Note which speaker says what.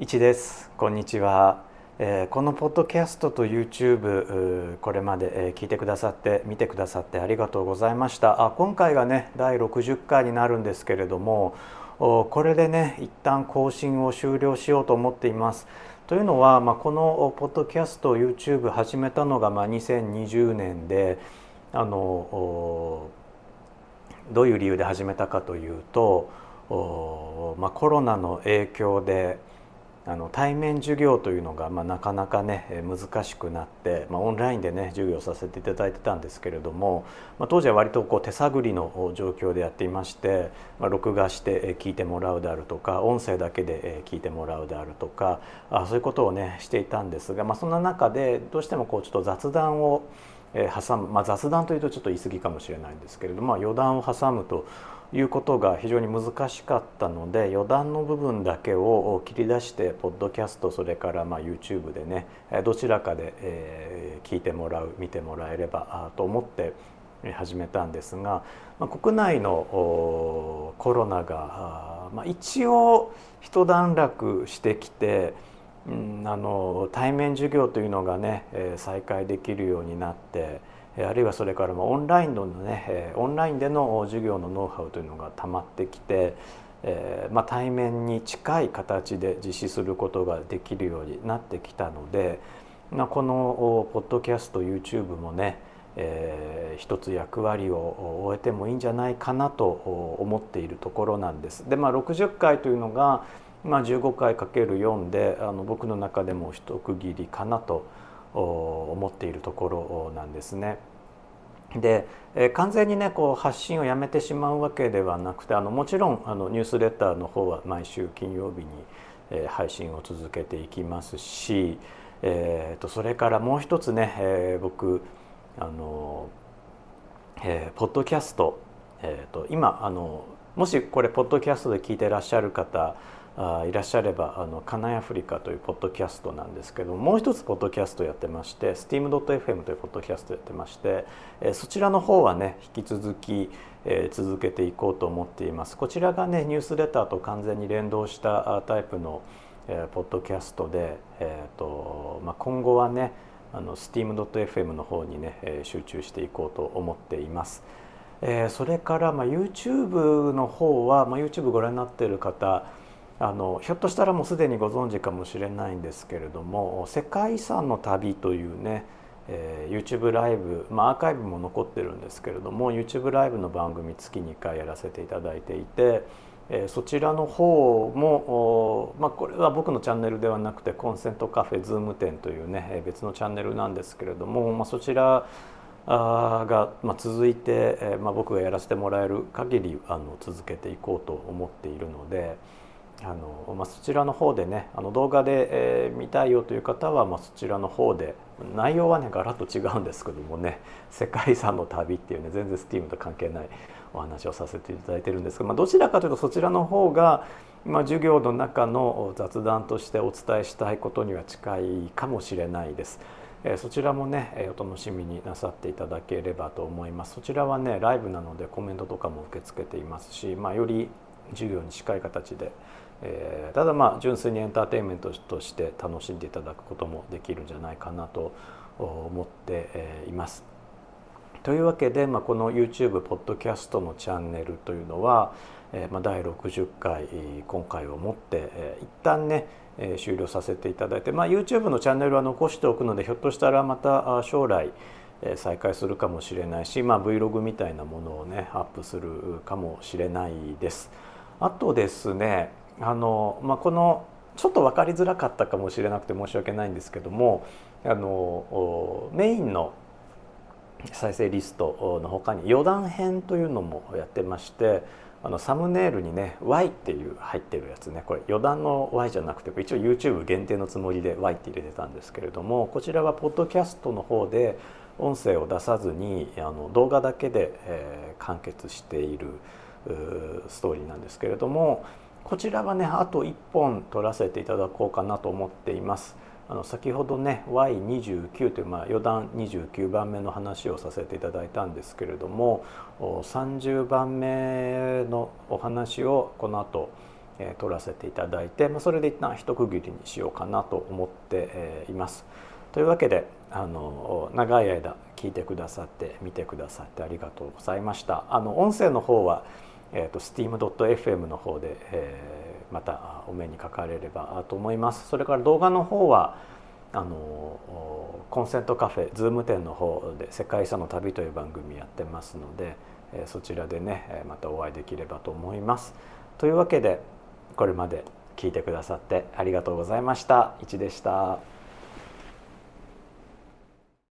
Speaker 1: 一です。こんにちは、えー、このポッドキャストと YouTube これまで、えー、聞いてくださって見てくださってありがとうございました。あ今回がね第60回になるんですけれどもこれでね一旦更新を終了しようと思っています。というのは、まあ、このポッドキャスト YouTube 始めたのがまあ2020年であのどういう理由で始めたかというとまあ、コロナの影響であの対面授業というのが、まあ、なかなかね難しくなって、まあ、オンラインでね授業させていただいてたんですけれども、まあ、当時は割とこう手探りの状況でやっていまして、まあ、録画して聞いてもらうであるとか音声だけで聞いてもらうであるとかあそういうことをねしていたんですが、まあ、そんな中でどうしてもこうちょっと雑談を挟む、まあ、雑談というとちょっと言い過ぎかもしれないんですけれども、まあ、余談を挟むということが非常に難しかったので余談の部分だけを切り出してポッドキャストそれからまあ YouTube でねどちらかで、え聞いてもらう見てもらえればと思って始めたんですが、まあ、国内のコロナが、まあ、一応一段落してきて、あの対面授業というのがね再開できるようになって。あるいはそれからオンラインのねオンラインでの授業のノウハウというのがたまってきて、まあ、対面に近い形で実施することができるようになってきたので、このポッドキャスト YouTube もね、一つ役割を終えてもいいんじゃないかなと思っているところなんです。でまあ60回というのが、まあ、15回かける4であの僕の中でも一区切りかなと思っているところなんですね。で、え完全にねこう発信をやめてしまうわけではなくてあのもちろんあのニュースレターの方は毎週金曜日に、え配信を続けていきますし、えー、とそれからもう一つね、えー、僕あの、えー、ポッドキャスト、えー、と今あのもしこれポッドキャストで聞いてらっしゃる方あいらっしゃればあのカナイアフリカというポッドキャストなんですけどもう一つポッドキャストやってまして steam.fm というポッドキャストやってまして、えそちらの方はね引き続き、え続けていこうと思っていますこちらがねニュースレターと完全に連動したタイプの、えポッドキャストで、えーとまあ、今後はねあの steam.fm の方にね、え集中していこうと思っています。えそれから、まあ、YouTube の方は、まあ、YouTube ご覧になっている方あのひょっとしたらもうすでにご存知かもしれないんですけれども「世界遺産の旅」というね、えー、YouTube ライブ、まあ、アーカイブも残ってるんですけれども YouTube ライブの番組月2回やらせていただいていて、えー、そちらの方も、まあ、これは僕のチャンネルではなくてコンセントカフェズーム店というね別のチャンネルなんですけれども、まあ、そちらが、まあ、続いて、えーまあ、僕がやらせてもらえる限りあの続けていこうと思っているので。あのまあ、そちらの方でねあの動画で、えー、見たいよという方は、まあ、そちらの方で内容はねガラッと違うんですけどもね「世界遺産の旅」っていうね全然 STEAM と関係ないお話をさせていただいてるんですが、まあ、どちらかというとそちらの方が、まあ、授業の中の雑談としてお伝えしたいことには近いかもしれないです。えそちらもねお楽しみになさっていただければと思いますそちらはねライブなのでコメントとかも受け付けていますし、まあ、より授業に近い形でえー、ただまあ純粋にエンターテインメントとして楽しんでいただくこともできるんじゃないかなと思っています。というわけで、まあ、この YouTube ポッドキャストのチャンネルというのは、えーまあ、第60回今回をもって、えー、一旦ね、えー、終了させていただいて、まあ、YouTube のチャンネルは残しておくのでひょっとしたらまた将来再開するかもしれないし、まあ、Vlog みたいなものをねアップするかもしれないです。あとですねあの、まあ、このちょっと分かりづらかったかもしれなくて申し訳ないんですけどもあのメインの再生リストの他に余談編というのもやってましてあのサムネイルにね Y っていう入ってるやつねこれ余談の Y じゃなくて一応 YouTube 限定のつもりで Y って入れてたんですけれどもこちらはポッドキャストの方で音声を出さずにあの動画だけで、えー、完結しているストーリーなんですけれどもこちらはねあと1本取らせていただこうかなと思っています。あの先ほどね Y29 という、まあ、余談29番目の話をさせていただいたんですけれども30番目のお話をこの後えー、撮らせていただいて、まあ、それで一旦一区切りにしようかなと思って、います。というわけであの長い間聞いてくださって見てくださってありがとうございました。あの音声の方は、えーと、steam.fm の方で、えー、またお目にかかれればと思います。それから動画の方はあのコンセントカフェズーム店の方で「世界遺産の旅」という番組やってますので、えー、そちらでねまたお会いできればと思います。というわけでこれまで聞いてくださってありがとうございました。いちでした。